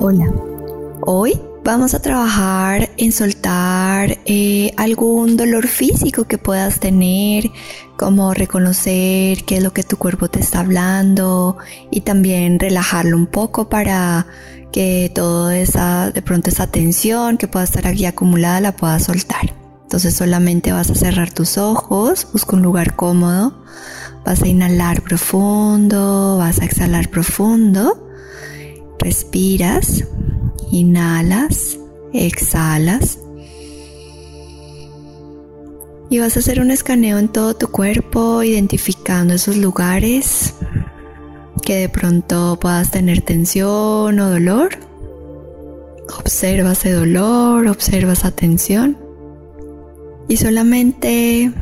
Hola. Hoy vamos a trabajar en soltar eh, algún dolor físico que puedas tener, como reconocer qué es lo que tu cuerpo te está hablando y también relajarlo un poco para que toda esa, de pronto esa tensión que pueda estar aquí acumulada la puedas soltar. Entonces solamente vas a cerrar tus ojos, busca un lugar cómodo, vas a inhalar profundo, vas a exhalar profundo, respiras, inhalas, exhalas y vas a hacer un escaneo en todo tu cuerpo identificando esos lugares que de pronto puedas tener tensión o dolor. Observa ese dolor, observa esa tensión. Y solamente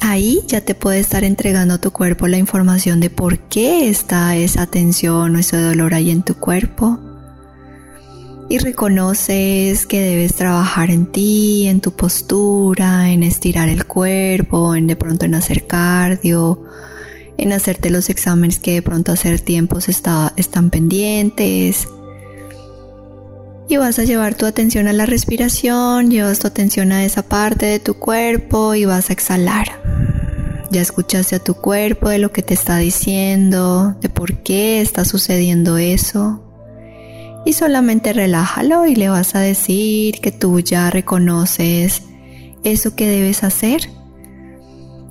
ahí ya te puede estar entregando a tu cuerpo la información de por qué está esa tensión o ese dolor ahí en tu cuerpo. Y reconoces que debes trabajar en ti, en tu postura, en estirar el cuerpo, en de pronto en hacer cardio, en hacerte los exámenes que de pronto hacer tiempos está, están pendientes y vas a llevar tu atención a la respiración, llevas tu atención a esa parte de tu cuerpo y vas a exhalar. Ya escuchaste a tu cuerpo de lo que te está diciendo, de por qué está sucediendo eso. Y solamente relájalo y le vas a decir que tú ya reconoces eso que debes hacer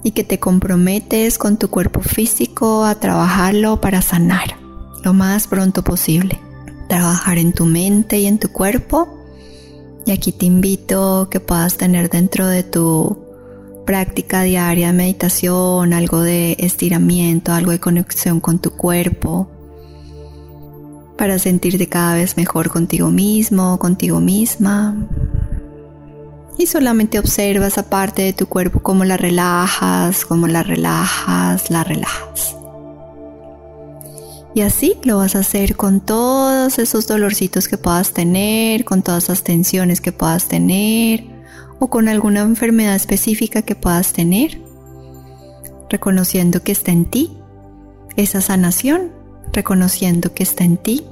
y que te comprometes con tu cuerpo físico a trabajarlo para sanar lo más pronto posible trabajar en tu mente y en tu cuerpo. Y aquí te invito que puedas tener dentro de tu práctica diaria de meditación, algo de estiramiento, algo de conexión con tu cuerpo, para sentirte cada vez mejor contigo mismo, contigo misma. Y solamente observa esa parte de tu cuerpo, cómo la relajas, cómo la relajas, la relajas. Y así lo vas a hacer con todos esos dolorcitos que puedas tener, con todas esas tensiones que puedas tener o con alguna enfermedad específica que puedas tener, reconociendo que está en ti esa sanación, reconociendo que está en ti,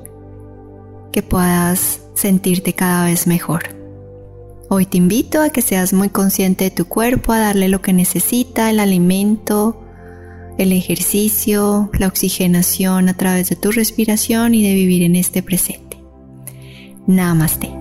que puedas sentirte cada vez mejor. Hoy te invito a que seas muy consciente de tu cuerpo, a darle lo que necesita, el alimento, el ejercicio, la oxigenación a través de tu respiración y de vivir en este presente. Namaste.